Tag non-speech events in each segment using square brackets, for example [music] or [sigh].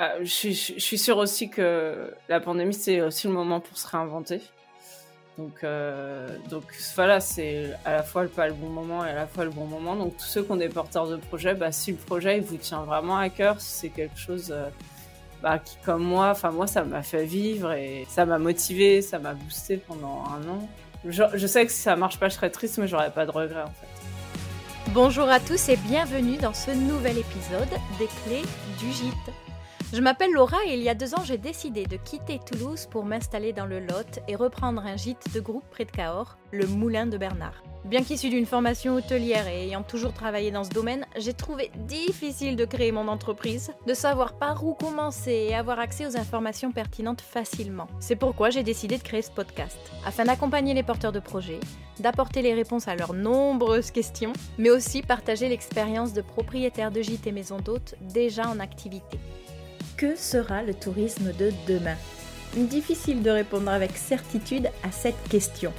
ah, je, suis, sûre aussi que la pandémie, c'est aussi le moment pour se réinventer. Donc, euh, voilà, c'est à la fois pas le bon moment et à la fois le bon moment. Donc tous ceux qui ont des porteurs de projet, bah, si le projet vous tient vraiment à cœur, si c'est quelque chose euh, bah, qui comme moi, enfin moi ça m'a fait vivre et ça m'a motivé, ça m'a boosté pendant un an. Je, je, sais que si ça marche pas, je serais triste, mais j'aurais pas de regrets en fait. Bonjour à tous et bienvenue dans ce nouvel épisode des clés du gîte. Je m'appelle Laura et il y a deux ans, j'ai décidé de quitter Toulouse pour m'installer dans le Lot et reprendre un gîte de groupe près de Cahors, le Moulin de Bernard. Bien qu'issue d'une formation hôtelière et ayant toujours travaillé dans ce domaine, j'ai trouvé difficile de créer mon entreprise, de savoir par où commencer et avoir accès aux informations pertinentes facilement. C'est pourquoi j'ai décidé de créer ce podcast, afin d'accompagner les porteurs de projets, d'apporter les réponses à leurs nombreuses questions, mais aussi partager l'expérience de propriétaires de gîtes et maisons d'hôtes déjà en activité. Que sera le tourisme de demain Difficile de répondre avec certitude à cette question.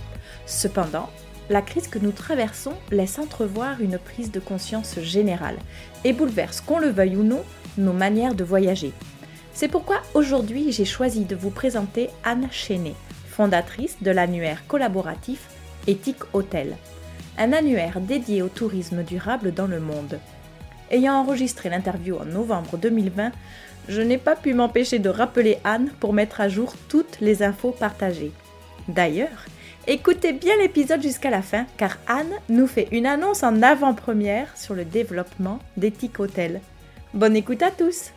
Cependant, la crise que nous traversons laisse entrevoir une prise de conscience générale et bouleverse, qu'on le veuille ou non, nos manières de voyager. C'est pourquoi aujourd'hui j'ai choisi de vous présenter Anne Chenet, fondatrice de l'annuaire collaboratif Éthique Hôtel, un annuaire dédié au tourisme durable dans le monde. Ayant enregistré l'interview en novembre 2020, je n'ai pas pu m'empêcher de rappeler Anne pour mettre à jour toutes les infos partagées. D'ailleurs, écoutez bien l'épisode jusqu'à la fin car Anne nous fait une annonce en avant-première sur le développement d'Ethic Hotel. Bonne écoute à tous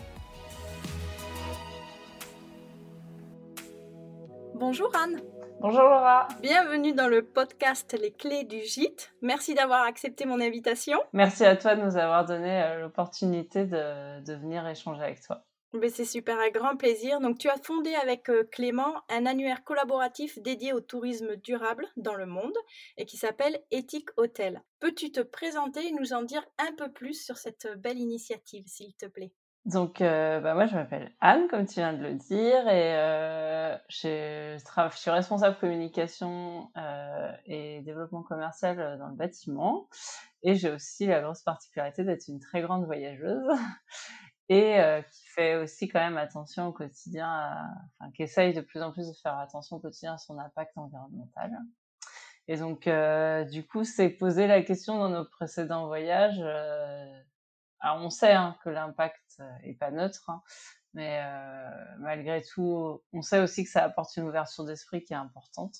Bonjour Anne Bonjour Laura Bienvenue dans le podcast Les clés du gîte. Merci d'avoir accepté mon invitation. Merci à toi de nous avoir donné euh, l'opportunité de, de venir échanger avec toi. C'est super, un grand plaisir. Donc, tu as fondé avec Clément un annuaire collaboratif dédié au tourisme durable dans le monde et qui s'appelle Éthique Hôtel. Peux-tu te présenter et nous en dire un peu plus sur cette belle initiative, s'il te plaît? Donc, bah moi, je m'appelle Anne, comme tu viens de le dire, et euh, je, suis responsable communication euh, et développement commercial dans le bâtiment. Et j'ai aussi la grosse particularité d'être une très grande voyageuse et euh, fait aussi quand même attention au quotidien, enfin, qui essaye de plus en plus de faire attention au quotidien à son impact environnemental. Et donc, euh, du coup, c'est poser la question dans nos précédents voyages. Euh, alors, on sait hein, que l'impact est pas neutre, hein, mais euh, malgré tout, on sait aussi que ça apporte une ouverture d'esprit qui est importante.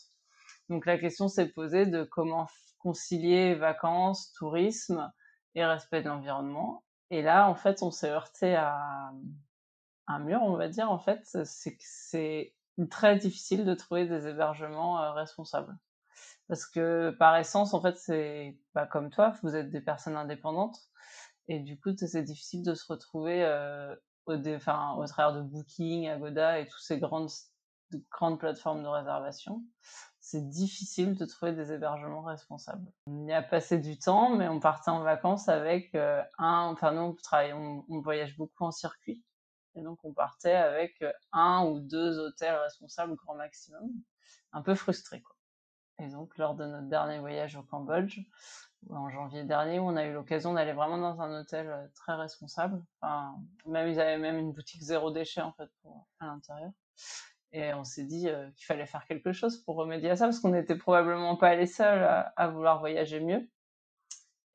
Donc, la question s'est posée de comment concilier vacances, tourisme et respect de l'environnement. Et là, en fait, on s'est heurté à un mur, on va dire. En fait, c'est que c'est très difficile de trouver des hébergements euh, responsables. Parce que par essence, en fait, c'est pas comme toi, vous êtes des personnes indépendantes. Et du coup, c'est difficile de se retrouver euh, au, au travers de Booking, Agoda et toutes ces grandes, grandes plateformes de réservation c'est difficile de trouver des hébergements responsables. On y a passé du temps, mais on partait en vacances avec euh, un, enfin nous on, on, voyage beaucoup en circuit, et donc on partait avec euh, un ou deux hôtels responsables grand maximum, un peu frustré quoi. Et donc lors de notre dernier voyage au Cambodge, en janvier dernier, on a eu l'occasion d'aller vraiment dans un hôtel euh, très responsable. Enfin, même ils avaient même une boutique zéro déchet en fait à l'intérieur. Et on s'est dit euh, qu'il fallait faire quelque chose pour remédier à ça, parce qu'on n'était probablement pas les seuls à, vouloir voyager mieux.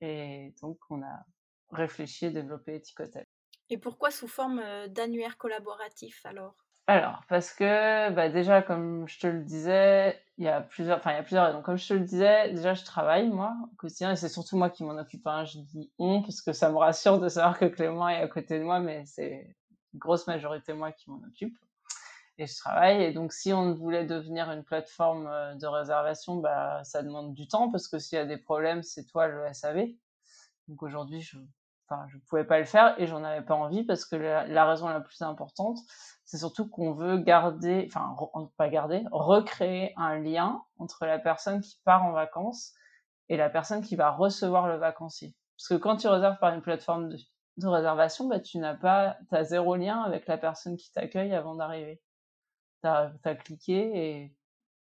Et donc, on a réfléchi et développé Eticotel. Et pourquoi sous forme euh, d'annuaire collaboratif alors? Alors, parce que bah, déjà, comme je te le disais, il y a plusieurs, enfin, il y a plusieurs raisons. Comme je te le disais, déjà, je travaille, moi, au quotidien, et c'est surtout moi qui m'en occupe. Hein. Je dis on, parce que ça me rassure de savoir que Clément est à côté de moi, mais c'est une grosse majorité moi qui m'en occupe et je travaille. Et donc, si on voulait devenir une plateforme euh, de réservation, bah, ça demande du temps parce que s'il y a des problèmes, c'est toi le SAV. Donc aujourd'hui, je, enfin, je pouvais pas le faire et j'en avais pas envie parce que la, raison la plus importante, c'est surtout qu'on veut garder, enfin, pas garder, recréer un lien entre la personne qui part en vacances et la personne qui va recevoir le vacancier. Parce que quand tu réserves par une plateforme de, de réservation, bah, tu n'as pas, as zéro lien avec la personne qui t'accueille avant d'arriver as cliqué et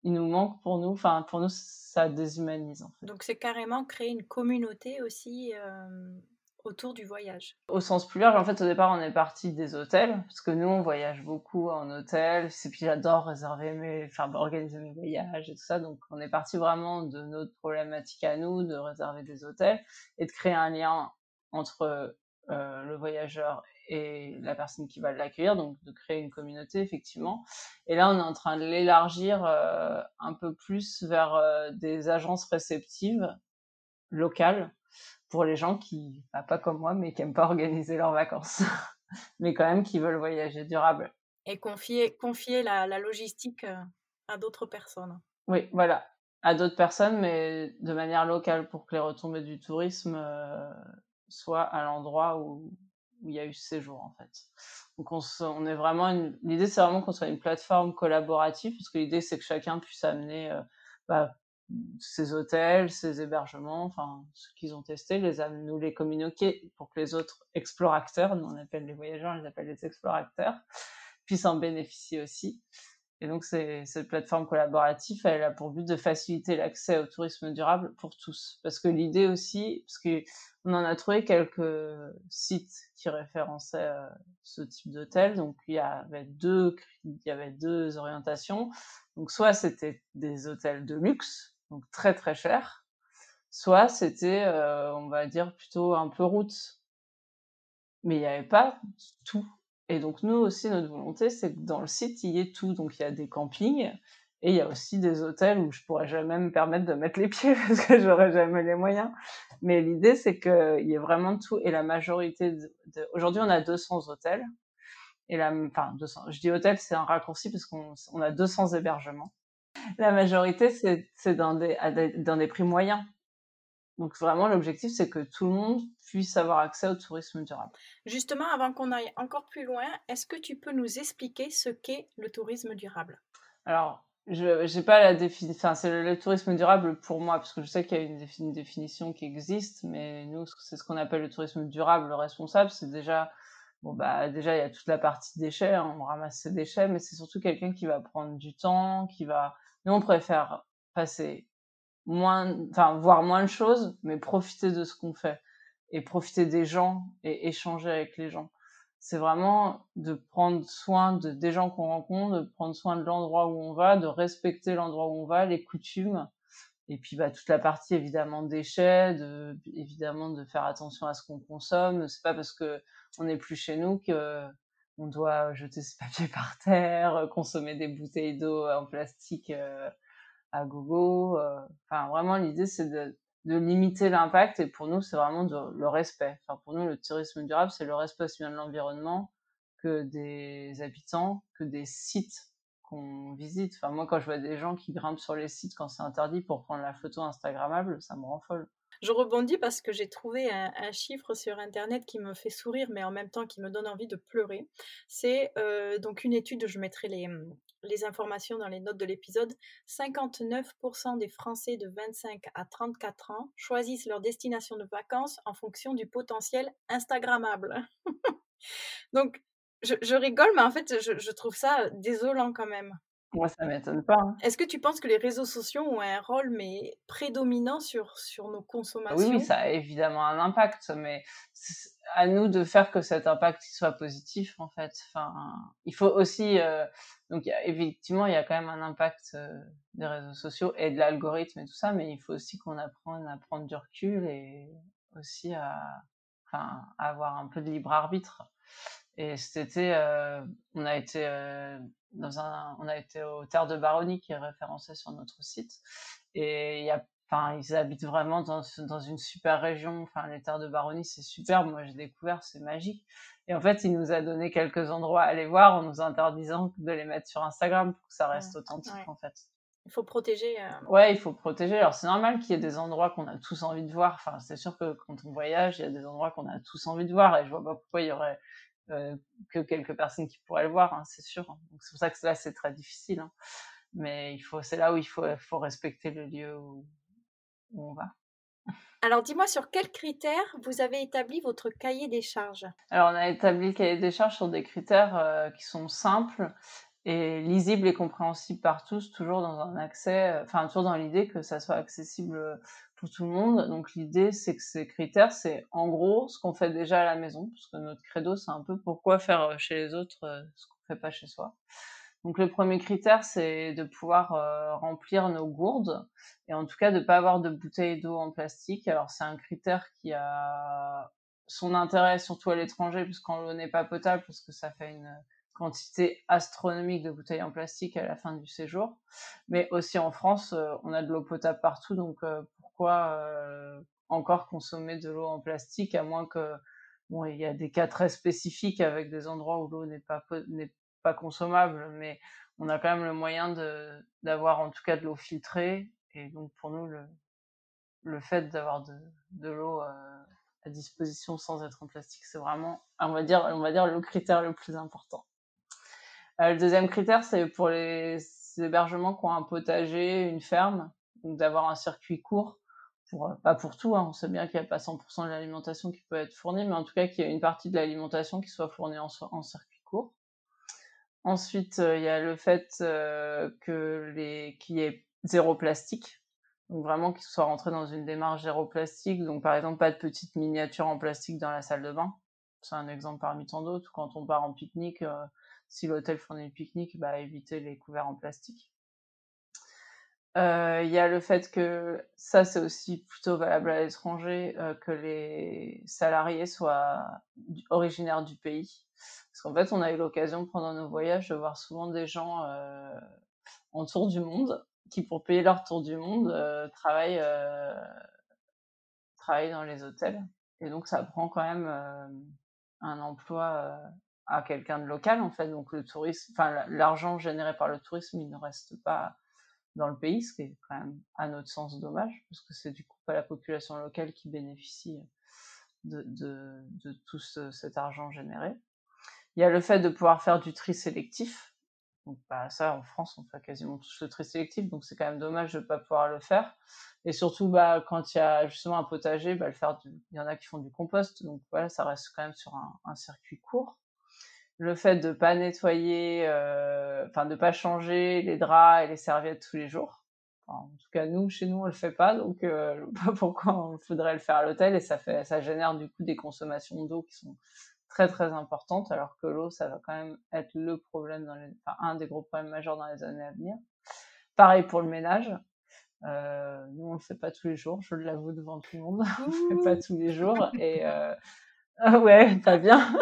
il nous manque pour nous, enfin pour nous ça déshumanise en fait. Donc c'est carrément créer une communauté aussi euh, autour du voyage Au sens plus large, en fait, au départ, on est parti des hôtels, parce que nous, on voyage beaucoup en hôtel, et puis j'adore réserver mes, enfin, organiser mes voyages et tout ça, donc on est parti vraiment de notre problématique à nous, de réserver des hôtels, et de créer un lien entre euh, le voyageur et la personne qui va l'accueillir, donc de créer une communauté effectivement. Et là, on est en train de l'élargir euh, un peu plus vers euh, des agences réceptives locales pour les gens qui, bah, pas comme moi, mais qui aiment pas organiser leurs vacances, [laughs] mais quand même qui veulent voyager durable. Et confier, confier la, la logistique euh, à d'autres personnes. Oui, voilà, à d'autres personnes, mais de manière locale pour que les retombées du tourisme soient à l'endroit où, où il y a eu ce séjour en fait. Donc on, est vraiment l'idée c'est vraiment qu'on soit une plateforme collaborative parce que l'idée c'est que chacun puisse amener euh, bah, ses hôtels, ses hébergements, enfin ce qu'ils ont testé, les nous les communiquer pour que les autres explorateurs, nous on appelle les voyageurs, on les appelle les explorateurs, puissent en bénéficier aussi. Et donc, cette plateforme collaborative, elle a pour but de faciliter l'accès au tourisme durable pour tous. Parce que l'idée aussi, parce qu'on en a trouvé quelques sites qui référençaient euh, ce type d'hôtel. Donc, il y avait deux, orientations. Donc, soit c'était des hôtels de luxe, donc très très chers, soit c'était, euh, on va dire, plutôt un peu route. Mais il n'y avait pas tout. Et donc nous aussi, notre volonté, c'est que dans le site, il y ait tout. Donc il y a des campings et il y a aussi des hôtels où je pourrais jamais me permettre de mettre les pieds [laughs] parce que j'aurais jamais les moyens. Mais l'idée, c'est qu'il y ait vraiment tout. Et la majorité de... Aujourd'hui, on a 200 hôtels. Et la, enfin, 200. Je dis hôtel, c'est un raccourci parce qu'on on a 200 hébergements. La majorité, c'est dans des, dans des prix moyens. Donc vraiment, l'objectif, c'est que tout le monde puisse avoir accès au tourisme durable. Justement, avant qu'on aille encore plus loin, est-ce que tu peux nous expliquer ce qu'est le tourisme durable? Alors, je n'ai pas la définition, enfin, c'est le, tourisme durable pour moi, parce que je sais qu'il y a une, définition qui existe, mais nous, c'est ce qu'on appelle le tourisme durable responsable. C'est déjà, bon, bah, déjà, il y a toute la partie déchets, hein, on ramasse ses déchets, mais c'est surtout quelqu'un qui va prendre du temps, qui va. Nous, on préfère passer moins, enfin, voir moins de choses, mais profiter de ce qu'on fait et profiter des gens et échanger avec les gens. C'est vraiment de prendre soin de, des gens qu'on rencontre, de prendre soin de l'endroit où on va, de respecter l'endroit où on va, les coutumes, et puis bah, toute la partie évidemment déchets, de, évidemment de faire attention à ce qu'on consomme. C'est pas parce que on n'est plus chez nous que on doit jeter ses [laughs] papiers par terre, consommer des bouteilles d'eau en plastique euh, à gogo. Euh, enfin, vraiment, l'idée, c'est de, de, limiter l'impact et pour nous, c'est vraiment le respect. Enfin, pour nous, le tourisme durable, c'est le respect aussi bien de l'environnement que des habitants, que des sites qu'on visite. Enfin, moi, quand je vois des gens qui grimpent sur les sites quand c'est interdit pour prendre la photo Instagrammable, ça me rend folle. Je rebondis parce que j'ai trouvé un, chiffre sur Internet qui me fait sourire, mais en même temps qui me donne envie de pleurer. C'est euh, donc une étude, je mettrai les, les informations dans les notes de l'épisode, 59% des Français de 25 à 34 ans choisissent leur destination de vacances en fonction du potentiel Instagrammable. [laughs] Donc, je, rigole, mais en fait, je trouve ça désolant quand même. Moi, ça m'étonne pas. Hein. Est-ce que tu penses que les réseaux sociaux ont un rôle mais prédominant sur, sur nos consommations? Oui, ça a évidemment un impact, mais à nous de faire que cet impact soit positif, en fait. Enfin, il faut aussi... Euh, donc, effectivement, il y a quand même un impact euh, des réseaux sociaux et de l'algorithme et tout ça, mais il faut aussi qu'on apprenne à prendre du recul et aussi à, à avoir un peu de libre arbitre. Et cet été, euh, on a été euh, dans un, on a été au Terre de Baronnie qui est référencé sur notre site. Et il y a, enfin, ils habitent vraiment dans, dans une super région. Enfin, les Terres de Baronnie, c'est superbe. Moi, j'ai découvert, c'est magique. Et en fait, il nous a donné quelques endroits à aller voir en nous interdisant de les mettre sur Instagram pour que ça reste authentique, en fait. Il faut protéger. Euh... Ouais, il faut protéger. Alors c'est normal qu'il y ait des endroits qu'on a tous envie de voir. Enfin, c'est sûr que quand on voyage, il y a des endroits qu'on a tous envie de voir. Et je vois pas pourquoi il y aurait que quelques personnes qui pourraient le voir, hein, c'est sûr. Donc c'est pour ça que là c'est très difficile. Hein. Mais il faut, c'est là où il faut, faut respecter le lieu où, on va. Alors dis-moi sur quels critères vous avez établi votre cahier des charges? Alors on a établi le cahier des charges sur des critères euh, qui sont simples et lisibles et compréhensibles par tous, toujours dans un accès, euh, enfin toujours dans l'idée que ça soit accessible tout le monde. Donc l'idée, c'est que ces critères, c'est en gros ce qu'on fait déjà à la maison, parce que notre credo, c'est un peu pourquoi faire chez les autres ce qu'on fait pas chez soi. Donc le premier critère, c'est de pouvoir euh, remplir nos gourdes et en tout cas de ne pas avoir de bouteilles d'eau en plastique. Alors c'est un critère qui a son intérêt surtout à l'étranger puisqu'on l'eau n'est pas potable parce que ça fait une quantité astronomique de bouteilles en plastique à la fin du séjour. Mais aussi en France, euh, on a de l'eau potable partout, donc euh, pourquoi encore consommer de l'eau en plastique à moins que bon, il y a des cas très spécifiques avec des endroits où l'eau n'est pas n'est pas consommable, mais on a quand même le moyen de d'avoir en tout cas de l'eau filtrée. Et donc pour nous, le, le fait d'avoir de, de l'eau euh, à disposition sans être en plastique, c'est vraiment, on va dire, on va dire le critère le plus important. Euh, le deuxième critère, c'est pour les hébergements qui ont un potager, une ferme, donc d'avoir un circuit court. Euh, pas pour tout, hein, on sait bien qu'il n'y a pas 100% de l'alimentation qui peut être fournie, mais en tout cas qu'il y a une partie de l'alimentation qui soit fournie en, circuit court. Ensuite, euh, il y a le fait euh, que les qu'il y ait zéro plastique. Donc vraiment qu'il soit rentré dans une démarche zéro plastique. Donc par exemple, pas de petites miniatures en plastique dans la salle de bain. C'est un exemple parmi tant d'autres. Quand on part en pique-nique, si l'hôtel fournit le pique-nique, bah éviter les couverts en plastique. Il y a le fait que ça, c'est aussi plutôt valable à l'étranger, que les salariés soient originaires du pays. Parce qu'en fait, on a eu l'occasion pendant nos voyages de voir souvent des gens euh, en tour du monde qui, pour payer leur tour du monde, euh, travaillent, euh, travaillent dans les hôtels. Et donc, ça prend quand même euh, un emploi euh, à quelqu'un de local, en fait. Donc, le tourisme, enfin, l'argent généré par le tourisme, il ne reste pas dans le pays, ce qui est quand même, à notre sens, dommage, parce que c'est du coup pas la population locale qui bénéficie de, tout ce, cet argent généré. Il y a le fait de pouvoir faire du tri sélectif. Donc, bah, ça, en France, on fait quasiment tous le tri sélectif, donc c'est quand même dommage de ne pas pouvoir le faire. Et surtout, bah, quand il y a justement un potager, bah, le faire il y en a qui font du compost, donc voilà, ça reste quand même sur un circuit court. Le fait de pas nettoyer, euh, enfin de pas changer les draps et les serviettes tous les jours. Enfin, en tout cas, nous, chez nous, on le fait pas, donc euh, pas [laughs] pourquoi on faudrait le faire à l'hôtel et ça fait, ça génère du coup des consommations d'eau qui sont très très importante, alors que l'eau, ça va quand même être le problème, dans les, enfin, un des gros problèmes majeurs dans les années à venir. Pareil pour le ménage. Euh, nous, on le fait pas tous les jours, je l'avoue devant tout le monde. [laughs] on le fait pas tous les jours. Et euh... ah [laughs] ouais, pas bien.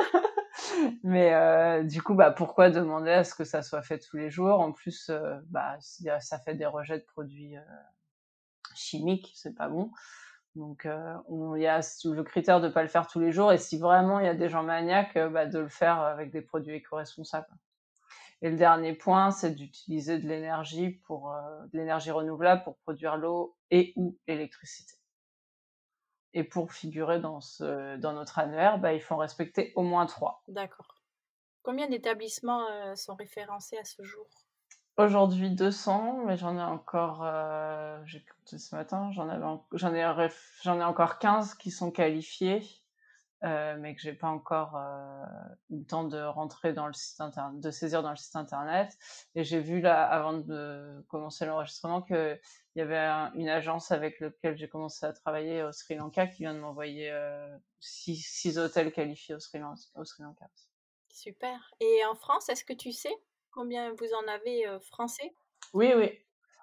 Mais euh, du coup, bah, pourquoi demander à ce que ça soit fait tous les jours? En plus, euh, bah, ça fait des rejets de produits euh, chimiques, c'est pas bon. Donc, euh, il y a le critère de ne pas le faire tous les jours. Et si vraiment il y a des gens maniaques, euh, bah, de le faire avec des produits éco-responsables. Et le dernier point, c'est d'utiliser de l'énergie pour de l'énergie renouvelable pour produire l'eau et ou l'électricité. Et pour figurer dans ce dans notre annuaire, bah, il faut en respecter au moins trois. D'accord. Combien d'établissements euh, sont référencés à ce jour? Aujourd'hui 200, mais j'en ai encore, euh, j'ai compté ce matin, j'en avais, j'en ai, j'en ai encore 15 qui sont qualifiés, euh, mais que j'ai pas encore eu le temps de rentrer dans le site internet, de saisir dans le site internet. Et j'ai vu là, avant de commencer l'enregistrement, que il y avait un, une agence avec laquelle j'ai commencé à travailler au Sri Lanka qui vient de m'envoyer euh, six, six, hôtels qualifiés au Sri, Lanka, au Sri Lanka. Super. Et en France, est-ce que tu sais Combien vous en avez euh, français? Oui, oui.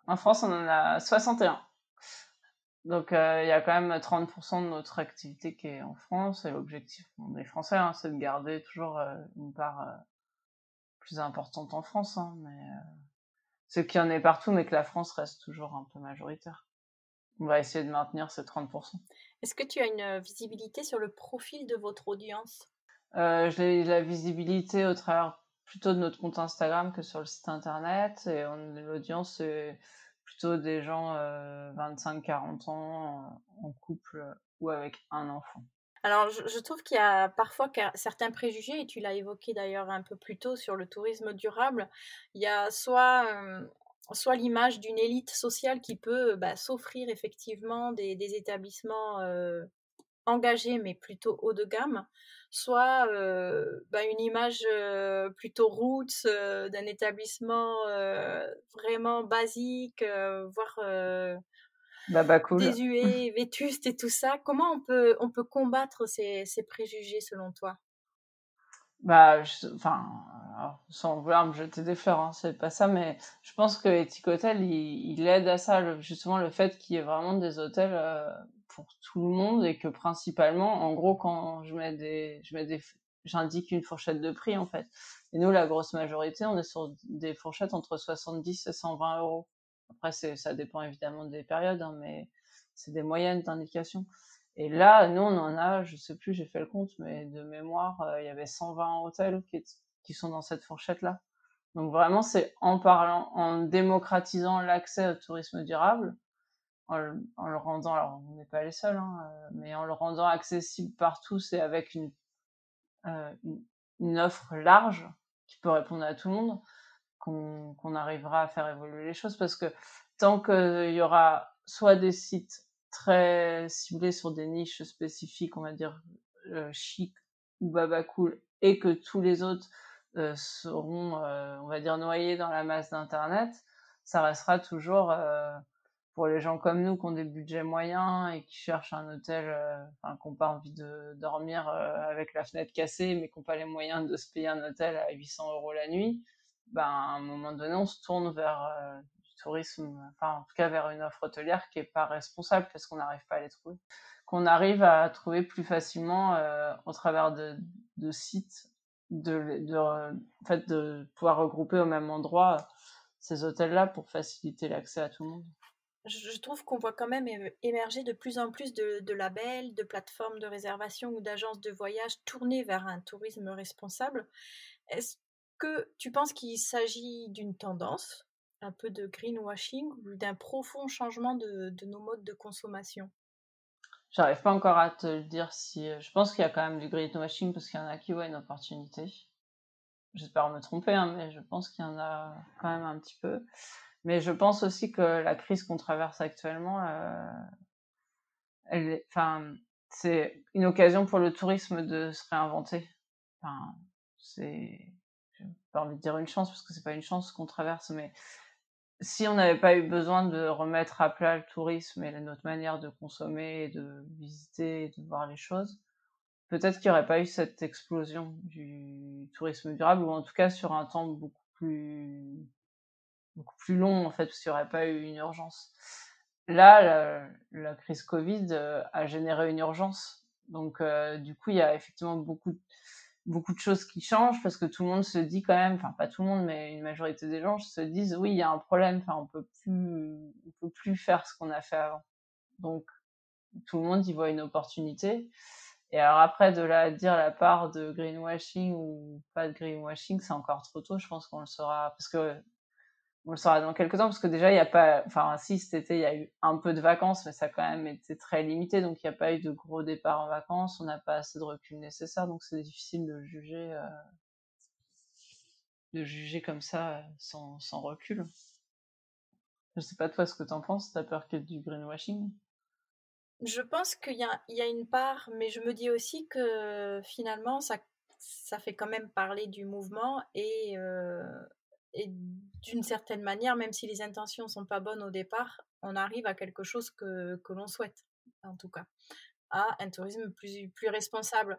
En France, on en a 61. Donc, euh, il y a quand même 30% de notre activité qui est en France. Et l'objectif des Français, hein, c'est de garder toujours une part plus importante en France. Hein, mais ce qu'il y en ait partout, mais que la France reste toujours un peu majoritaire. On va essayer de maintenir ces 30%. Est-ce que tu as une visibilité sur le profil de votre audience? Euh, J'ai la visibilité au travers plutôt de notre compte Instagram que sur le site internet. Et l'audience, c'est plutôt des gens euh, 25-40 ans en couple ou avec un enfant. Alors, je, trouve qu'il y a parfois certains préjugés, et tu l'as évoqué d'ailleurs un peu plus tôt sur le tourisme durable. Il y a soit, l'image d'une élite sociale qui peut bah, s'offrir effectivement des, établissements engagés, mais plutôt haut de gamme, soit bah, une image plutôt roots d'un établissement vraiment basique, voire bah, bah, cool. désuet, vétuste et tout ça. Comment on peut, on peut combattre ces, ces préjugés selon toi? Bah, enfin, sans vouloir me jeter des fleurs, hein, c'est pas ça, mais je pense que Ethic Hotel, il, il aide à ça, justement, le fait qu'il y ait vraiment des hôtels euh, pour tout le monde et que principalement, en gros, quand je mets des, je mets des, j'indique une fourchette de prix, en fait. Et nous, la grosse majorité, on est sur des fourchettes entre 70 et 120 euros. Après, ça dépend évidemment des périodes, hein, mais c'est des moyennes d'indication. Et là, nous, on en a, je sais plus, j'ai fait le compte, mais de mémoire, euh, il y avait 120 hôtels qui, sont dans cette fourchette-là. Donc vraiment, c'est en parlant, en démocratisant l'accès au tourisme durable, en le, en le rendant, alors on n'est pas les seuls, hein, euh, mais en le rendant accessible par tous et avec euh, une, une, offre large qui peut répondre à tout le monde, qu'on arrivera à faire évoluer les choses. Parce que tant qu'il y aura soit des sites très ciblé sur des niches spécifiques, on va dire euh, chic ou baba cool, et que tous les autres euh, seront, euh, on va dire, noyés dans la masse d'Internet, ça restera toujours pour les gens comme nous qui ont des budgets moyens et qui cherchent un hôtel, enfin, qui n'ont pas envie de dormir avec la fenêtre cassée, mais qui n'ont pas les moyens de se payer un hôtel à 800 euros la nuit, ben, à un moment donné, on se tourne vers tourisme, enfin en tout cas vers une offre hôtelière qui est pas responsable parce qu'on n'arrive pas à les trouver, qu'on arrive à trouver plus facilement euh, au travers de, de sites, de, de, en fait, de pouvoir regrouper au même endroit ces hôtels-là pour faciliter l'accès à tout le monde. Je trouve qu'on voit quand même émerger de plus en plus de, de labels, de plateformes de réservation ou d'agences de voyage tournées vers un tourisme responsable. Est-ce que tu penses qu'il s'agit d'une tendance un peu de greenwashing ou d'un profond changement de, nos modes de consommation? J'arrive pas encore à te le dire si. Euh, je pense qu'il y a quand même du greenwashing parce qu'il y en a qui voient une opportunité. J'espère me tromper, hein, mais je pense qu'il y en a quand même un petit peu. Mais je pense aussi que la crise qu'on traverse actuellement, euh, enfin, c'est une occasion pour le tourisme de se réinventer. C'est, pas envie de dire une chance parce que c'est pas une chance qu'on traverse, mais si on n'avait pas eu besoin de remettre à plat le tourisme et notre manière de consommer de visiter et de voir les choses, peut-être qu'il n'y aurait pas eu cette explosion du tourisme durable, ou en tout cas sur un temps beaucoup plus, beaucoup plus long, en fait, parce qu'il n'y aurait pas eu une urgence. Là, la, la crise Covid euh, a généré une urgence. Donc, euh, du coup, il y a effectivement beaucoup de beaucoup de choses qui changent parce que tout le monde se dit quand même, enfin pas tout le monde, mais une majorité des gens se disent oui, il y a un problème, enfin on peut plus, on peut plus faire ce qu'on a fait avant. Donc tout le monde y voit une opportunité. Et alors après de la dire la part de greenwashing ou pas de greenwashing, c'est encore trop tôt. Je pense qu'on le saura parce que on le saura dans quelques temps parce que déjà il n'y a pas, enfin si cet été il y a eu un peu de vacances, mais ça a quand même été très limité, donc il n'y a pas eu de gros départs en vacances, on n'a pas assez de recul nécessaire, donc c'est difficile de juger, euh, de juger comme ça sans, sans recul. Je sais pas toi ce que t'en penses, t'as peur qu'il y ait du greenwashing? Je pense qu'il y a, une part, mais je me dis aussi que finalement ça, ça fait quand même parler du mouvement et euh, et d'une certaine manière, même si les intentions sont pas bonnes au départ, on arrive à quelque chose que, que l'on souhaite, en tout cas, à un tourisme plus, plus responsable.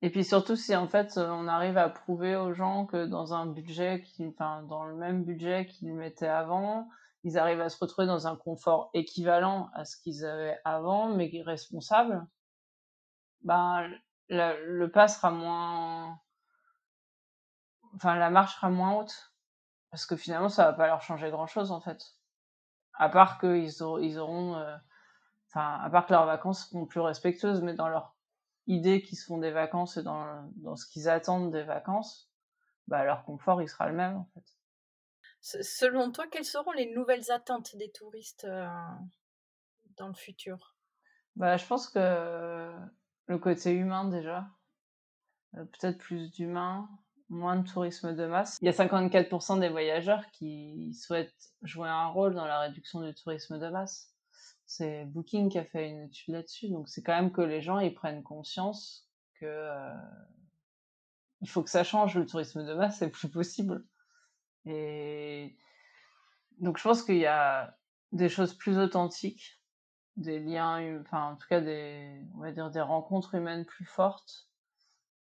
Et puis surtout si en fait on arrive à prouver aux gens que dans un budget qui, enfin dans le même budget qu'ils mettaient avant, ils arrivent à se retrouver dans un confort équivalent à ce qu'ils avaient avant, mais responsable, ben le pas sera moins, enfin la marche sera moins haute parce que finalement, ça va pas leur changer grand-chose, en fait. À part qu'ils auront, ils auront euh, enfin, à part que leurs vacances seront plus respectueuses, mais dans leur idée qu'ils se font des vacances et dans, dans ce qu'ils attendent des vacances, bah, leur confort, il sera le même, en fait. Selon toi, quelles seront les nouvelles attentes des touristes euh, dans le futur? Bah, Je pense que le côté humain, déjà, euh, peut-être plus d'humain, moins de tourisme de masse. Il y a 54% des voyageurs qui souhaitent jouer un rôle dans la réduction du tourisme de masse. C'est Booking qui a fait une étude là-dessus. Donc c'est quand même que les gens ils prennent conscience que euh, il faut que ça change. Le tourisme de masse c'est plus possible. Et donc je pense qu'il y a des choses plus authentiques des liens, enfin en tout cas des, on va dire des rencontres humaines plus fortes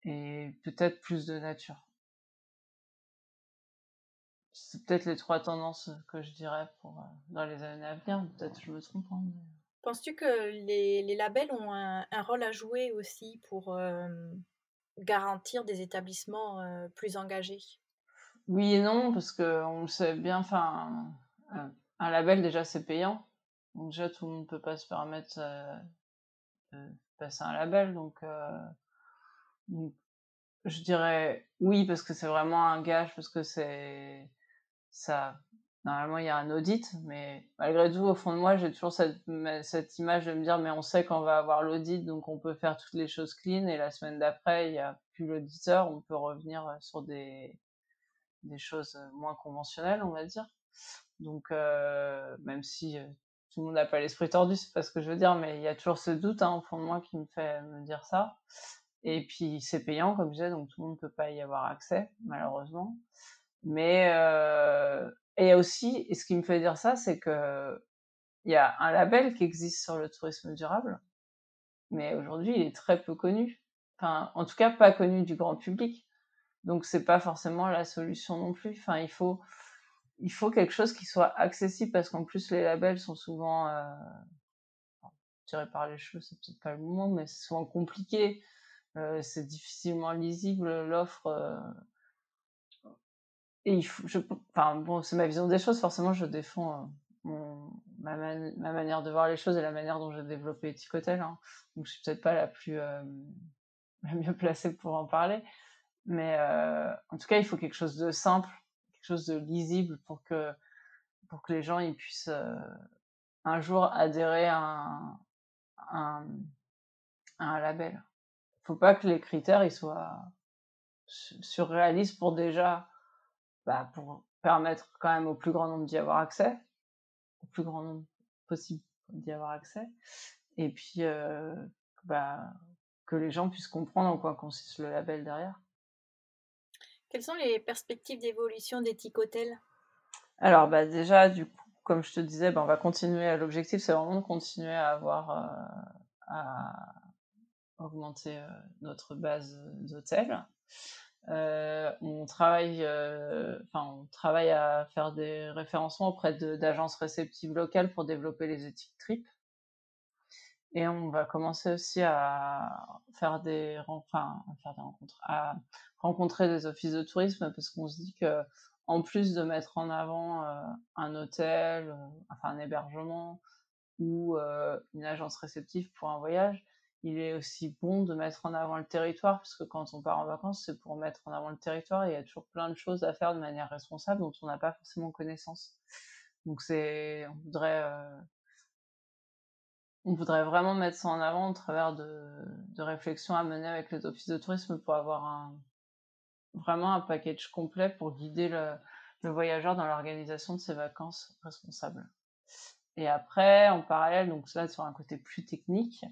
et peut-être plus de nature. C'est peut-être les trois tendances que je dirais pour dans les années à venir. Peut-être je me trompe. Hein, Penses-tu que les, les, labels ont un, un, rôle à jouer aussi pour garantir des établissements plus engagés? Oui et non, parce qu'on le sait bien, enfin, un label déjà c'est payant. Donc déjà tout le monde ne peut pas se permettre de passer un label. Donc, donc je dirais oui parce que c'est vraiment un gage, parce que c'est ça normalement il y a un audit, mais malgré tout, au fond de moi, j'ai toujours cette, image de me dire, mais on sait qu'on va avoir l'audit, donc on peut faire toutes les choses clean, et la semaine d'après, il n'y a plus l'auditeur, on peut revenir euh, sur des, des choses euh, moins conventionnelles, on va dire. Donc, euh, même si tout le monde n'a pas l'esprit tordu, c'est pas ce que je veux dire, mais il y a toujours ce doute hein, au fond de moi qui me fait me dire ça. Et puis c'est payant, comme je disais, donc tout le monde ne peut pas y avoir accès, malheureusement. Mais euh, et aussi, et ce qui me fait dire ça, c'est que il y a un label qui existe sur le tourisme durable, mais aujourd'hui il est très peu connu. Enfin, en tout cas, pas connu du grand public. Donc c'est pas forcément la solution non plus. Enfin, il faut il faut quelque chose qui soit accessible parce qu'en plus les labels sont souvent euh, tirés par les cheveux, c'est peut-être pas le moment, mais c'est souvent compliqué. Euh, c'est difficilement lisible l'offre. Euh, et il faut, enfin bon, c'est ma vision des choses. Forcément, je défends euh, mon, ma, ma, manière de voir les choses et la manière dont j'ai développé Ticotel. Hein. Donc, je suis peut-être pas la plus [laughs] mieux placée pour en parler, mais en tout cas, il faut quelque chose de simple, quelque chose de lisible pour que pour que les gens ils puissent un jour adhérer un, un, à un label. Faut pas que les critères ils soient surréalistes pour déjà bah, pour permettre quand même au plus grand nombre d'y avoir accès, au plus grand nombre possible d'y avoir accès, et puis euh, bah, que les gens puissent comprendre en quoi consiste le label derrière. Quelles sont les perspectives d'évolution d'Ethic Hotel Alors bah, déjà, du coup, comme je te disais, bah, on va continuer. L'objectif, c'est vraiment de continuer à avoir euh, à augmenter euh, notre base d'hôtels. Euh, on travaille, euh, on travaille à faire des référencements auprès d'agences réceptives locales pour développer les éthiques trip. Et on va commencer aussi à faire des, enfin, à rencontres, à rencontrer des offices de tourisme parce qu'on se dit que, en plus de mettre en avant un hôtel, enfin un hébergement ou une agence réceptive pour un voyage, il est aussi bon de mettre en avant le territoire, parce que quand on part en vacances, c'est pour mettre en avant le territoire, et il y a toujours plein de choses à faire de manière responsable dont on n'a pas forcément connaissance. Donc c'est, on voudrait, euh, on voudrait vraiment mettre ça en avant au travers de, de réflexions à mener avec les offices de tourisme pour avoir vraiment un package complet pour guider le, le voyageur dans l'organisation de ses vacances responsables. Et après, en parallèle, donc ça sur un côté plus technique,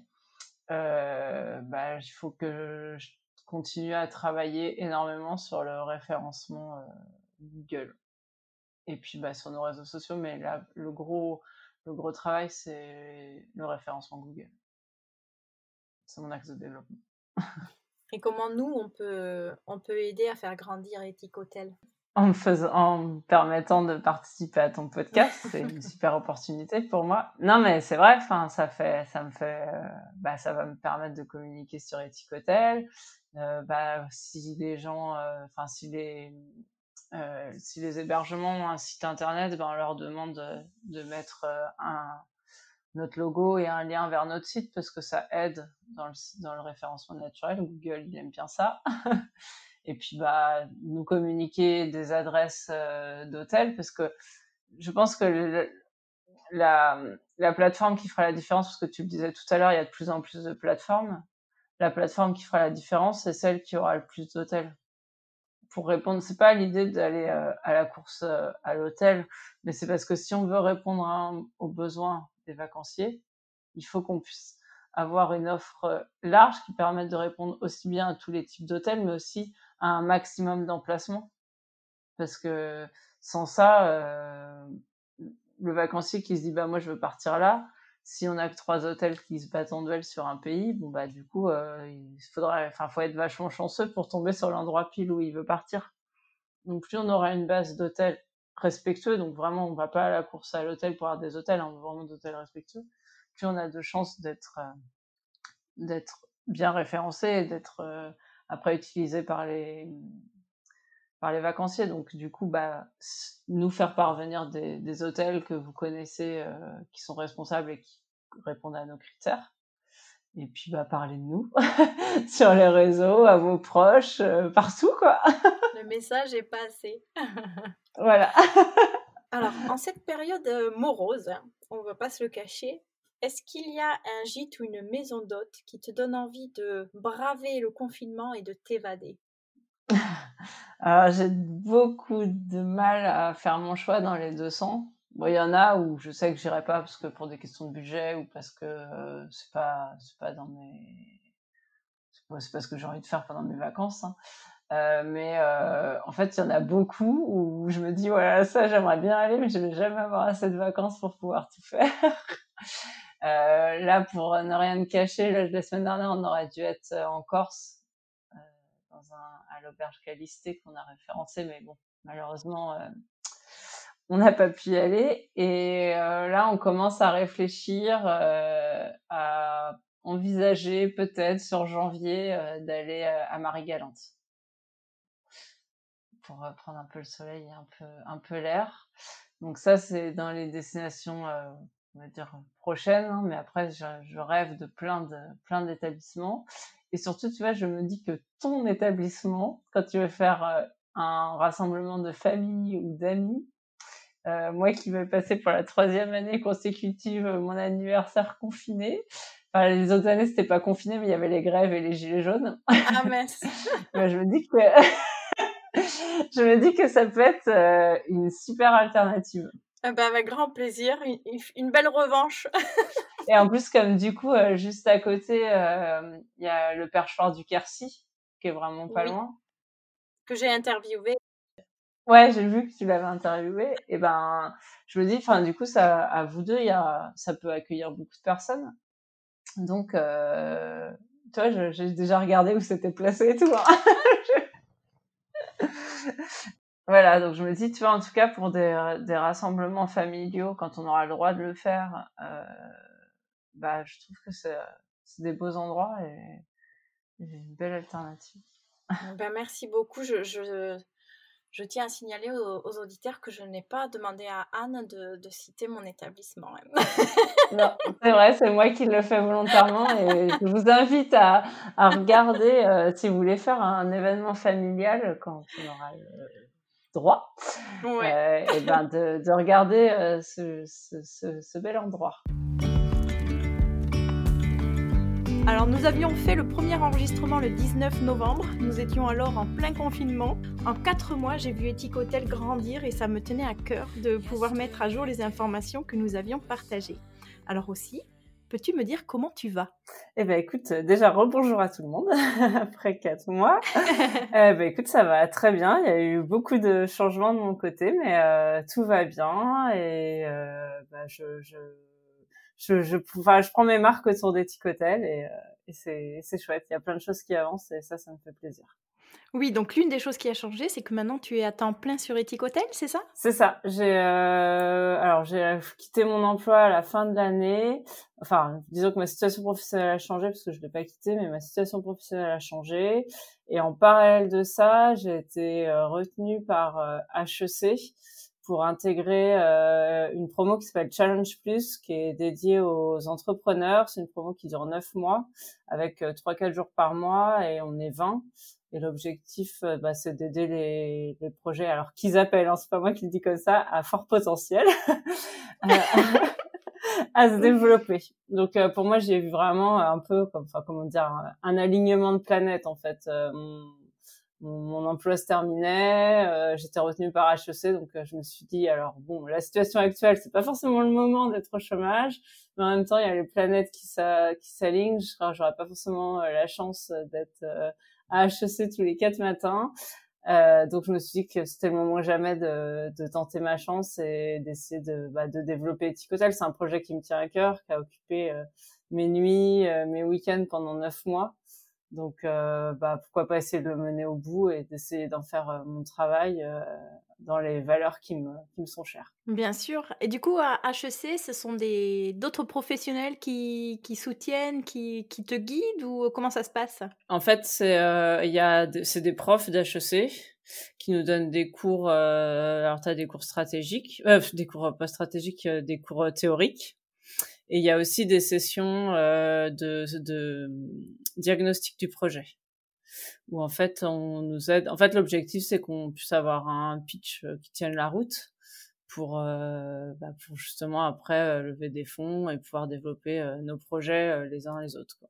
bah, il faut que je continue à travailler énormément sur le référencement euh, Google. Et puis bah, sur nos réseaux sociaux, mais là, le gros, le gros travail, c'est le référencement Google. C'est mon axe de développement. Et comment nous, on peut, on peut aider à faire grandir Ethic Hotel en me, faisant, en me permettant de participer à ton podcast. [laughs] C'est une super opportunité pour moi. Non, mais c'est vrai, enfin, ça fait, ça me fait, euh, bah, ça va me permettre de communiquer sur Ethic Hotel. Euh, bah, si les gens, euh, enfin, si les, si les hébergements ont un site internet, ben, on leur demande de, de mettre un, notre logo et un lien vers notre site parce que ça aide dans le, dans le référencement naturel. Google, il aime bien ça. [laughs] et puis bah nous communiquer des adresses euh, d'hôtels parce que je pense que la, la plateforme qui fera la différence, parce que tu le disais tout à l'heure, il y a de plus en plus de plateformes. La plateforme qui fera la différence, c'est celle qui aura le plus d'hôtels. Pour répondre, c'est pas l'idée d'aller euh, à la course euh, à l'hôtel, mais c'est parce que si on veut répondre aux besoins des vacanciers, il faut qu'on puisse avoir une offre large qui permette de répondre aussi bien à tous les types d'hôtels, mais aussi un maximum d'emplacements. Parce que sans ça, euh, le vacancier qui se dit bah moi je veux partir là, si on a que trois hôtels qui se battent en duel sur un pays, bon bah du coup, il faudrait, enfin, faut être vachement chanceux pour tomber sur l'endroit pile où il veut partir. Donc plus on aura une base d'hôtels respectueux, donc vraiment on va pas à la course à l'hôtel pour avoir des hôtels, on veut vraiment d'hôtels respectueux, plus on a de chances d'être d'être bien référencé d'être après utilisé par les par les vacanciers. Donc du coup, bah, nous faire parvenir des, des hôtels que vous connaissez, euh, qui sont responsables et qui répondent à nos critères. Et puis bah parler de nous [laughs] sur les réseaux, à vos proches, euh, partout quoi. [laughs] Le message est passé. voilà. [laughs] Alors en cette période euh, morose, on va pas se le cacher, est-ce qu'il y a un gîte ou une maison d'hôte qui te donne envie de braver le confinement et de t'évader? Alors, [laughs] j'ai beaucoup de mal à faire mon choix dans les 200. Bon, il y en a où je sais que j'irai pas parce que pour des questions de budget ou parce que euh, c'est pas c'est pas dans mes c'est pas, ce que j'ai envie de faire pendant mes vacances. Hein. Euh, mais euh, en fait, il y en a beaucoup où je me dis voilà ça j'aimerais bien aller, mais je vais jamais avoir assez de vacances pour pouvoir tout faire. [laughs] Euh, là, pour ne rien cacher, la semaine dernière, on aurait dû être en Corse, euh, dans un, à l'auberge Calisté qu'on a référencé, mais bon, malheureusement, euh, on n'a pas pu y aller. Et là, on commence à réfléchir, à envisager peut-être sur janvier d'aller à Marie-Galante pour prendre un peu le soleil et un peu l'air. Donc ça, c'est dans les destinations on va dire prochaine, hein, mais après je, je, rêve de plein de plein d'établissements. Et surtout, tu vois, je me dis que ton établissement, quand tu veux faire euh, un rassemblement de famille ou d'amis, euh, moi qui vais passer pour la troisième année consécutive mon anniversaire confiné, enfin les autres années c'était pas confiné, mais il y avait les grèves et les gilets jaunes. Ah [laughs] mince. je me dis que [laughs] je me dis que ça peut être euh, une super alternative. Ah bah, avec grand plaisir, une, belle revanche. [laughs] et en plus, comme du coup, euh, juste à côté, euh, il y a le perchoir du Quercy, qui est vraiment pas loin. Que j'ai interviewé. Ouais, j'ai vu que tu l'avais interviewé. Et ben, je me dis, enfin, du coup, ça, à vous deux, y a, ça peut accueillir beaucoup de personnes. Donc, euh, tu vois, j'ai déjà regardé où c'était placé et tout. Hein. [laughs] Voilà, donc je me dis, tu vois, en tout cas pour des, des rassemblements familiaux, quand on aura le droit de le faire, euh, bah, je trouve que c'est des beaux endroits et, une belle alternative. Ben, merci beaucoup. Je, je, je tiens à signaler aux, auditeurs que je n'ai pas demandé à Anne de, de citer mon établissement. [laughs] non, c'est vrai, c'est moi qui le fais volontairement et je vous invite à, à regarder euh, si vous voulez faire un événement familial quand on aura droit, euh, et ben de, de regarder euh, ce, ce, ce, bel endroit. Alors nous avions fait le premier enregistrement le 19 novembre, nous étions alors en plein confinement. En quatre mois, j'ai vu Ethic Hotel grandir et ça me tenait à cœur de pouvoir mettre à jour les informations que nous avions partagées. Alors aussi, Peux-tu me dire comment tu vas? Eh ben écoute, euh, déjà rebonjour à tout le monde [laughs] après quatre mois. [laughs] eh ben écoute, ça va très bien. Il y a eu beaucoup de changements de mon côté, mais euh, tout va bien et euh, bah, je, je, je, je, enfin, je prends mes marques autour des Hotel et, euh, et c'est, c'est chouette. Il y a plein de choses qui avancent et ça, ça me fait plaisir. Oui, donc l'une des choses qui a changé, c'est que maintenant tu es à temps plein sur Ethic Hotel, c'est ça? C'est ça. J'ai euh, alors j'ai quitté mon emploi à la fin de l'année. Enfin, disons que ma situation professionnelle a changé parce que je l'ai pas quitté, mais ma situation professionnelle a changé. Et en parallèle de ça, j'ai été euh, retenue par HEC euh, pour intégrer euh, une promo qui s'appelle Challenge Plus, qui est dédiée aux entrepreneurs. C'est une promo qui dure neuf mois, avec trois quatre jours par mois, et on est 20. Et l'objectif, euh, bah, c'est d'aider les, les, projets, alors qu'ils appellent, hein, c'est pas moi qui le dis comme ça, à fort potentiel, [laughs] à, se développer. Donc euh, pour moi, j'ai vu vraiment un peu, enfin comment dire, un, alignement de planètes en fait. Euh, mon, mon, emploi se terminait, j'étais retenue par HEC, donc je me suis dit alors bon, la situation actuelle, c'est pas forcément le moment d'être au chômage, mais en même temps, il y a les planètes qui s'alignent. Je j'aurais pas forcément la chance d'être à HEC tous les quatre matins. Euh, donc je me suis dit que c'était le moment jamais de, de tenter ma chance et d'essayer de, bah, de développer Eticotel. C'est un projet qui me tient à cœur, qui a occupé euh, mes nuits, euh, mes week-ends pendant neuf mois. Donc euh, bah, pourquoi pas essayer de le mener au bout et d'essayer d'en faire mon travail dans les valeurs qui me, qui me sont chères. Bien sûr. Et du coup, à HEC, ce sont des d'autres professionnels qui, qui soutiennent, qui, qui te guident ou comment ça se passe? En fait, c'est euh, il y a c'est des profs d'HEC qui nous donnent des cours. Euh, alors, tu as des cours stratégiques, euh, des cours pas stratégiques, euh, des cours théoriques. Et il y a aussi des sessions euh, de, de diagnostic du projet où en fait on nous aide. En fait, l'objectif c'est qu'on puisse avoir un pitch euh, qui tienne la route pour euh, bah, pour justement après euh, lever des fonds et pouvoir développer nos projets les uns les autres. Quoi.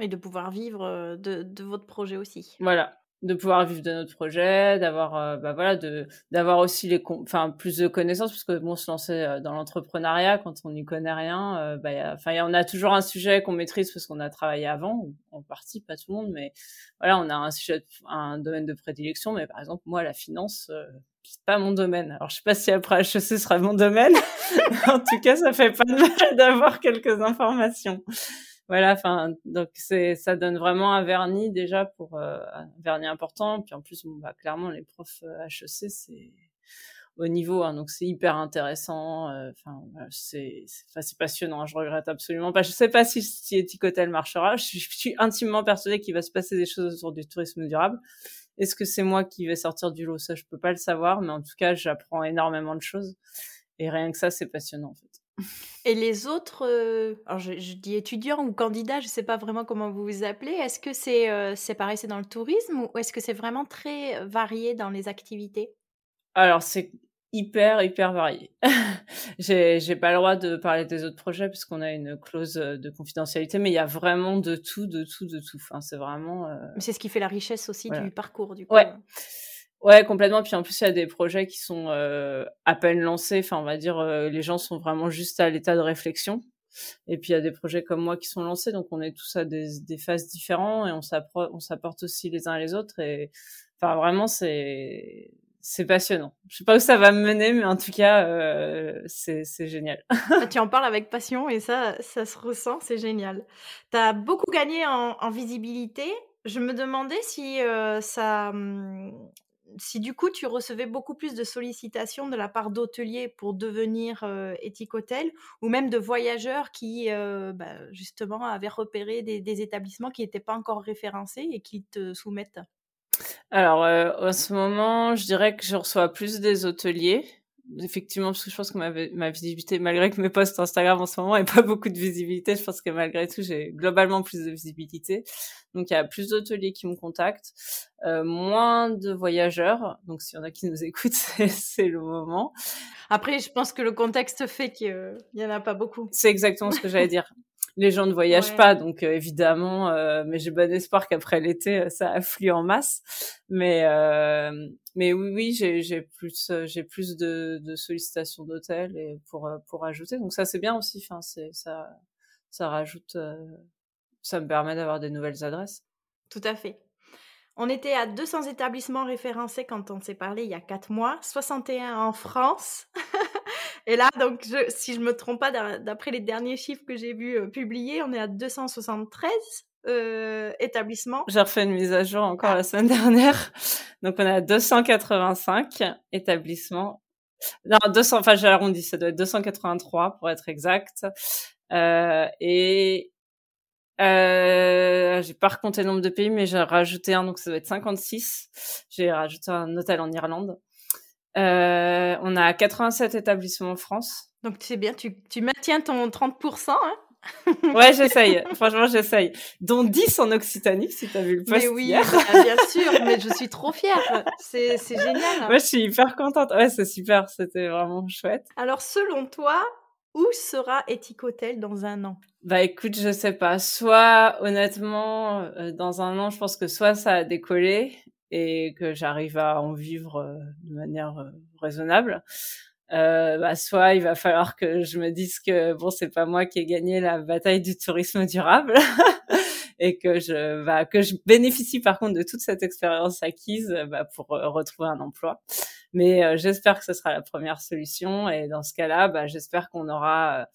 Et de pouvoir vivre de, de votre projet aussi. Voilà, de pouvoir vivre de notre projet, d'avoir euh, bah voilà de d'avoir aussi les enfin plus de connaissances parce que bon se lancer euh, dans l'entrepreneuriat quand on n'y connaît rien euh, bah enfin on a toujours un sujet qu'on maîtrise parce qu'on a travaillé avant en partie pas tout le monde mais voilà on a un sujet un domaine de prédilection mais par exemple moi la finance c'est pas mon domaine. Alors je sais pas si après HEC sera mon domaine. [laughs] en tout cas, ça fait pas mal d'avoir quelques informations voilà enfin donc c'est ça donne vraiment un vernis déjà pour euh, un vernis important. Puis en plus bon, bah clairement les profs HEC euh, c'est au niveau hein, donc c'est hyper intéressant euh, enfin c'est c'est passionnant hein, je regrette absolument pas. Je sais pas si si Eticotel marchera. Je suis, je suis intimement persuadée qu'il va se passer des choses autour du tourisme durable. Est-ce que c'est moi qui vais sortir du lot? Ça je peux pas le savoir mais en tout cas j'apprends énormément de choses. Et rien que ça c'est passionnant en fait et les autres, euh, alors je, dis étudiants ou candidats, je ne sais pas vraiment comment vous vous appelez. Est-ce que c'est euh, c'est pareil, c'est dans le tourisme ou est-ce que c'est vraiment très varié dans les activités? Alors c'est hyper hyper varié. [laughs] j'ai j'ai pas le droit de parler des autres projets puisqu'on a une clause de confidentialité, mais il y a vraiment de tout, de tout, de tout. Enfin, c'est vraiment. Euh... C'est ce qui fait la richesse aussi du parcours du coup. Ouais. Ouais, complètement. Puis en plus, il y a des projets qui sont euh, à peine lancés. Enfin, on va dire, euh, les gens sont vraiment juste à l'état de réflexion. Et puis il y a des projets comme moi qui sont lancés, donc on est tous à des, phases différentes et on s'apporte aussi les uns les autres. Et enfin, vraiment, c'est c'est passionnant. Je sais pas où ça va me mener, mais en tout cas, euh, c'est génial. [laughs] Ah, tu en parles avec passion et ça, ça se ressent, c'est génial. Tu as beaucoup gagné en, en, visibilité. Je me demandais si euh, ça, hum, si du coup tu recevais beaucoup plus de sollicitations de la part d'hôteliers pour devenir euh, éthique hôtel ou même de voyageurs qui euh, bah, justement avaient repéré des, établissements qui n'étaient pas encore référencés et qui te soumettent? Alors euh, en ce moment, je dirais que je reçois plus des hôteliers effectivement, parce que je pense que ma, ma visibilité, malgré que mes posts Instagram en ce moment n'aient pas beaucoup de visibilité, je pense que malgré tout, j'ai globalement plus de visibilité. Donc, il y a plus d'hôteliers qui me contactent, euh, moins de voyageurs. Donc, s'il y en a qui nous écoutent, [laughs] c'est le moment. Après, je pense que le contexte fait qu'il y en a pas beaucoup. C'est exactement ce que j'allais dire [laughs] les gens ne voyagent pas, donc euh, évidemment, euh, mais j'ai bon espoir qu'après l'été, euh, ça afflue en masse. Mais mais oui, oui, j'ai j'ai plus j'ai plus de, de sollicitations d'hôtels et pour pour ajouter. Donc ça c'est bien aussi. Enfin c'est ça ça rajoute, ça me permet d'avoir des nouvelles adresses. Tout à fait. On était à 200 établissements référencés quand on s'est parlé il y a 4 mois, 61 en France. [laughs] Et là, donc, je, si je me trompe pas, d'après les derniers chiffres que j'ai vus euh, publiés, on est à 273 euh, établissements. J'ai refait une mise à jour encore la semaine dernière. Donc, on est à 285 établissements. Non, 200, enfin, j'ai arrondi, ça doit être 283 pour être exact. Euh, et euh, j'ai pas recompté le nombre de pays, mais j'ai rajouté un, donc ça doit être 56. J'ai rajouté un hôtel en Irlande. Euh, on a 87 établissements en France. Donc c'est bien, tu, tu maintiens ton 30%, hein [laughs] ouais, j'essaye. Franchement, j'essaye. Dont 10 en Occitanie, si tu as vu le post Mais oui, ah, bien sûr. Mais je suis trop fière. C'est, c'est génial. Moi, je suis hyper contente. Ouais, c'est super. C'était vraiment chouette. Alors, selon toi, où sera Ethic Hotel dans un an? Bah écoute, je sais pas. Soit, honnêtement, euh, dans un an, je pense que soit ça a décollé, et que j'arrive à en vivre euh, de manière euh, raisonnable. Euh, bah, soit il va falloir que je me dise que bon c'est pas moi qui ai gagné la bataille du tourisme durable [laughs] et que je bah, que je bénéficie par contre de toute cette expérience acquise bah, pour retrouver un emploi. Mais j'espère que ce sera la première solution et dans ce cas-là, bah, j'espère qu'on aura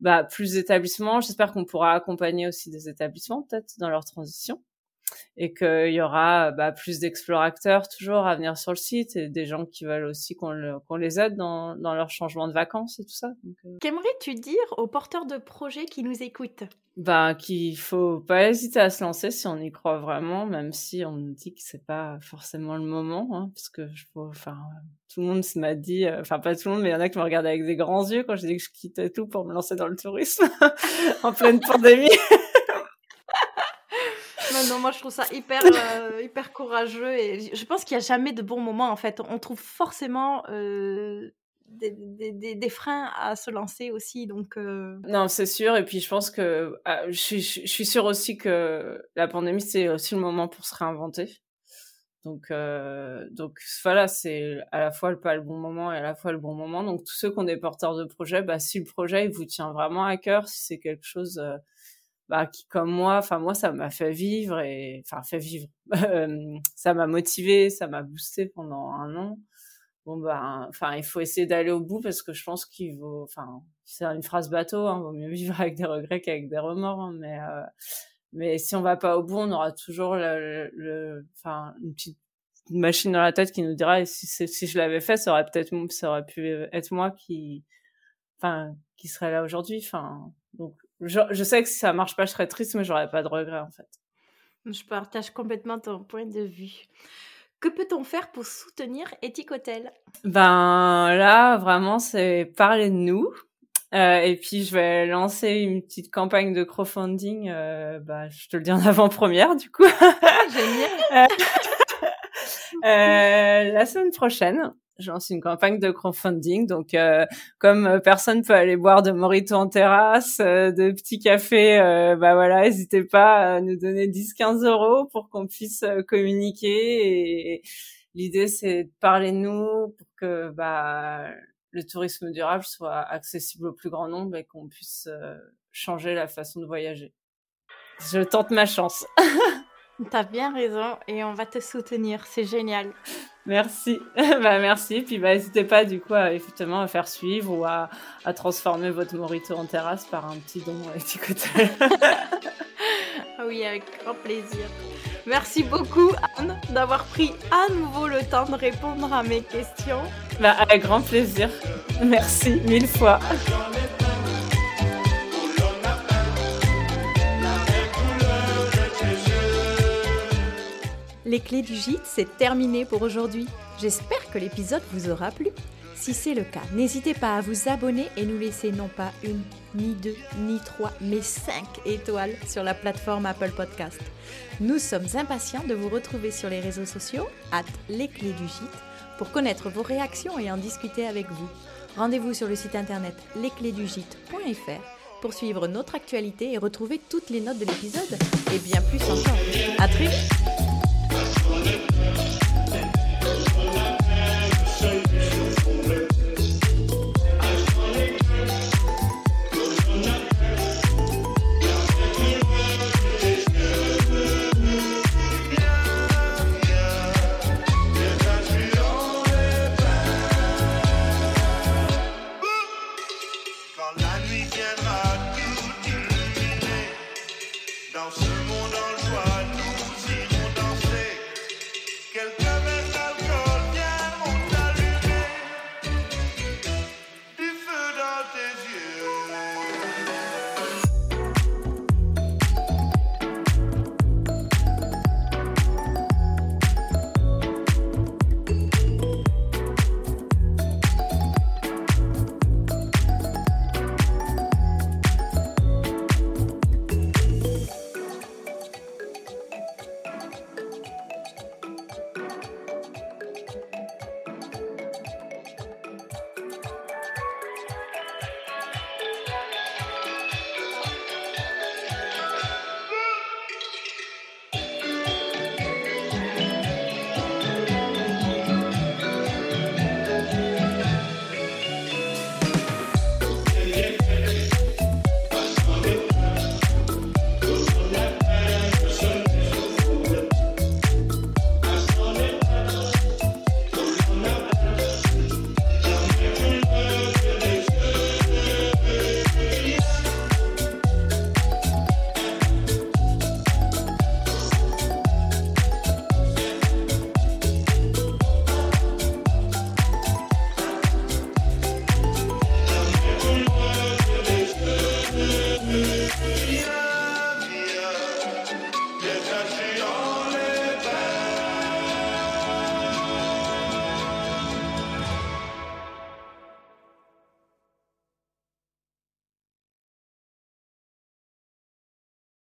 bah, plus d'établissements. J'espère qu'on pourra accompagner aussi des établissements peut-être dans leur transition et qu'il y aura bah, plus d'explorateurs toujours à venir sur le site et des gens qui veulent aussi qu'on le, qu'on les aide dans, dans leur changement de vacances et tout ça. Euh. Qu'aimerais-tu dire aux porteurs de projets qui nous écoutent? Bah, qu'il faut pas hésiter à se lancer si on y croit vraiment, même si on nous dit que c'est pas forcément le moment, hein, parce que je, enfin, tout le monde m'a dit, euh, enfin pas tout le monde, mais il y en a qui me regardaient avec des grands yeux quand j'ai dit que je quittais tout pour me lancer dans le tourisme [laughs] en pleine [laughs] pandémie. Non, moi je trouve ça hyper, [laughs] euh, hyper courageux et je pense qu'il n'y a jamais de bon moment en fait. On trouve forcément euh, des, des, des, freins à se lancer aussi. Donc, euh. Non, c'est sûr. Et puis je pense que ah, je, suis, je suis sûre aussi que la pandémie, c'est aussi le moment pour se réinventer. Donc, donc voilà, c'est à la fois pas le bon moment et à la fois le bon moment. Donc tous ceux qui ont des porteurs de projet, bah, si le projet il vous tient vraiment à cœur, si c'est quelque chose bah, qui comme moi, enfin moi ça m'a fait vivre et enfin fait vivre, [laughs] ça m'a motivé, ça m'a boosté pendant un an. Bon ben, enfin il faut essayer d'aller au bout parce que je pense qu'il vaut, enfin c'est une phrase bateau, hein, vaut mieux vivre avec des regrets qu'avec des remords, hein, mais euh, mais si on va pas au bout, on aura toujours le, enfin une petite machine dans la tête qui nous dira si si je l'avais fait, ça aurait peut-être ça aurait pu être moi qui, enfin qui serait là aujourd'hui, enfin donc je, je, sais que si ça marche pas, je serais triste, mais j'aurais pas de regrets en fait. Je partage complètement ton point de vue. Que peut-on faire pour soutenir Ethic Hotel? Ben là, vraiment, c'est parler de nous. Euh, et puis je vais lancer une petite campagne de crowdfunding. Euh, bah, je te le dis en avant-première, du coup. Génial. [laughs] euh, la semaine prochaine je lance une campagne de crowdfunding. Donc, euh, comme euh, personne peut aller boire de morito en terrasse, euh, de petits cafés, bah voilà, n'hésitez pas à nous donner 10-15 euros pour qu'on puisse communiquer. Et l'idée, c'est de parler de nous pour que bah le tourisme durable soit accessible au plus grand nombre et qu'on puisse changer la façon de voyager. Je tente ma chance. [laughs] T'as bien raison et on va te soutenir, c'est génial. Merci, [laughs] bah merci. Puis bah n'hésitez pas du coup à effectivement à faire suivre ou à, à transformer votre morito en terrasse par un petit don à petit côté. [laughs] oui, avec grand plaisir. Merci beaucoup Anne d'avoir pris à nouveau le temps de répondre à mes questions. Bah avec grand plaisir. Merci mille fois. Les clés du gîte, c'est terminé pour aujourd'hui. J'espère que l'épisode vous aura plu. Si c'est le cas, n'hésitez pas à vous abonner et nous laisser non pas une, ni deux, ni trois, mais cinq étoiles sur la plateforme Apple Podcast. Nous sommes impatients de vous retrouver sur les réseaux sociaux, at les clés du gîte, pour connaître vos réactions et en discuter avec vous. Rendez-vous sur le site internet lesclésdugite.fr pour suivre notre actualité et retrouver toutes les notes de l'épisode et bien plus encore. À très vite